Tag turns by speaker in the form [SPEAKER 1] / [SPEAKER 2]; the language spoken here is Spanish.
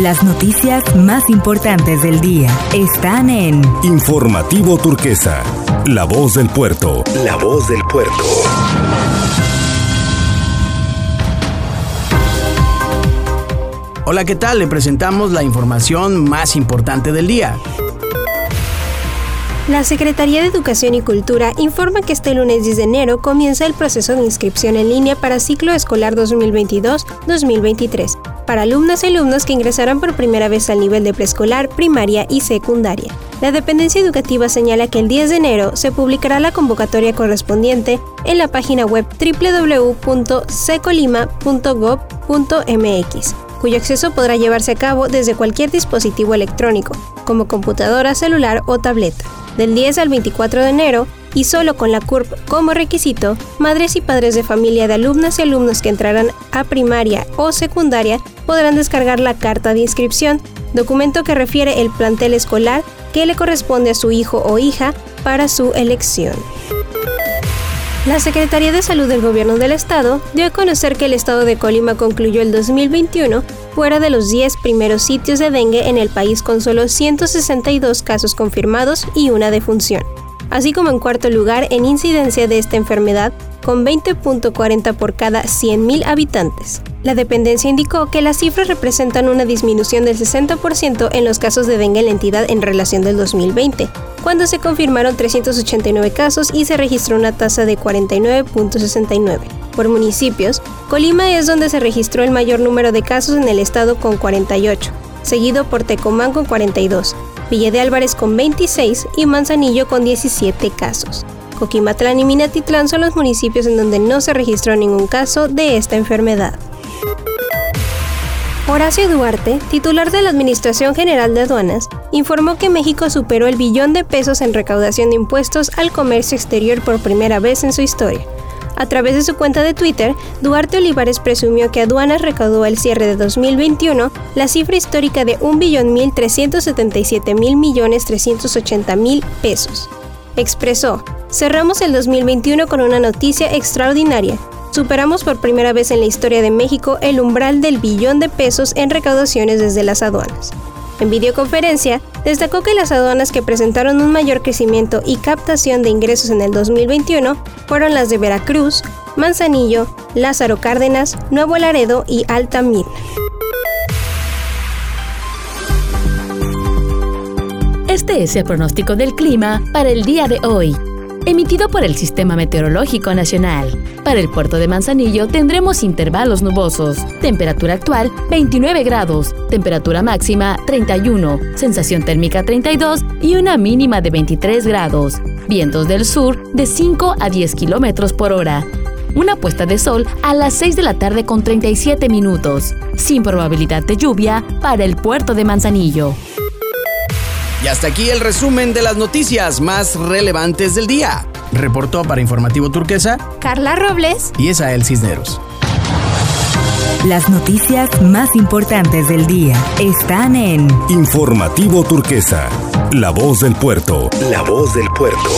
[SPEAKER 1] Las noticias más importantes del día están en
[SPEAKER 2] Informativo Turquesa, La Voz del Puerto. La Voz del Puerto.
[SPEAKER 3] Hola, ¿qué tal? Le presentamos la información más importante del día.
[SPEAKER 4] La Secretaría de Educación y Cultura informa que este lunes 10 de enero comienza el proceso de inscripción en línea para ciclo escolar 2022-2023 para alumnas y alumnos que ingresarán por primera vez al nivel de preescolar, primaria y secundaria. La dependencia educativa señala que el 10 de enero se publicará la convocatoria correspondiente en la página web www.secolima.gov.mx cuyo acceso podrá llevarse a cabo desde cualquier dispositivo electrónico, como computadora, celular o tableta. Del 10 al 24 de enero, y solo con la CURP como requisito, madres y padres de familia de alumnas y alumnos que entrarán a primaria o secundaria podrán descargar la carta de inscripción, documento que refiere el plantel escolar que le corresponde a su hijo o hija para su elección. La Secretaría de Salud del Gobierno del Estado dio a conocer que el Estado de Colima concluyó el 2021 fuera de los 10 primeros sitios de dengue en el país con solo 162 casos confirmados y una defunción, así como en cuarto lugar en incidencia de esta enfermedad con 20.40 por cada 100.000 habitantes. La dependencia indicó que las cifras representan una disminución del 60% en los casos de dengue en la entidad en relación del 2020, cuando se confirmaron 389 casos y se registró una tasa de 49.69. Por municipios, Colima es donde se registró el mayor número de casos en el estado con 48, seguido por Tecomán con 42, Villa de Álvarez con 26 y Manzanillo con 17 casos. Coquimatlán y Minatitlán son los municipios en donde no se registró ningún caso de esta enfermedad. Horacio Duarte, titular de la Administración General de Aduanas, informó que México superó el billón de pesos en recaudación de impuestos al comercio exterior por primera vez en su historia. A través de su cuenta de Twitter, Duarte Olivares presumió que Aduanas recaudó al cierre de 2021 la cifra histórica de 1.377.000.380.000 pesos. Expresó, cerramos el 2021 con una noticia extraordinaria, superamos por primera vez en la historia de México el umbral del billón de pesos en recaudaciones desde las aduanas. En videoconferencia, destacó que las aduanas que presentaron un mayor crecimiento y captación de ingresos en el 2021 fueron las de Veracruz, Manzanillo, Lázaro Cárdenas, Nuevo Laredo y Altamira.
[SPEAKER 5] Este es el pronóstico del clima para el día de hoy emitido por el Sistema Meteorológico Nacional. Para el puerto de Manzanillo tendremos intervalos nubosos. Temperatura actual 29 grados, temperatura máxima 31, sensación térmica 32 y una mínima de 23 grados. Vientos del sur de 5 a 10 kilómetros por hora. Una puesta de sol a las 6 de la tarde con 37 minutos, sin probabilidad de lluvia para el puerto de Manzanillo.
[SPEAKER 3] Y hasta aquí el resumen de las noticias más relevantes del día. Reportó para Informativo Turquesa
[SPEAKER 4] Carla Robles
[SPEAKER 3] y Esael Cisneros.
[SPEAKER 1] Las noticias más importantes del día están en
[SPEAKER 2] Informativo Turquesa, La Voz del Puerto. La Voz del Puerto.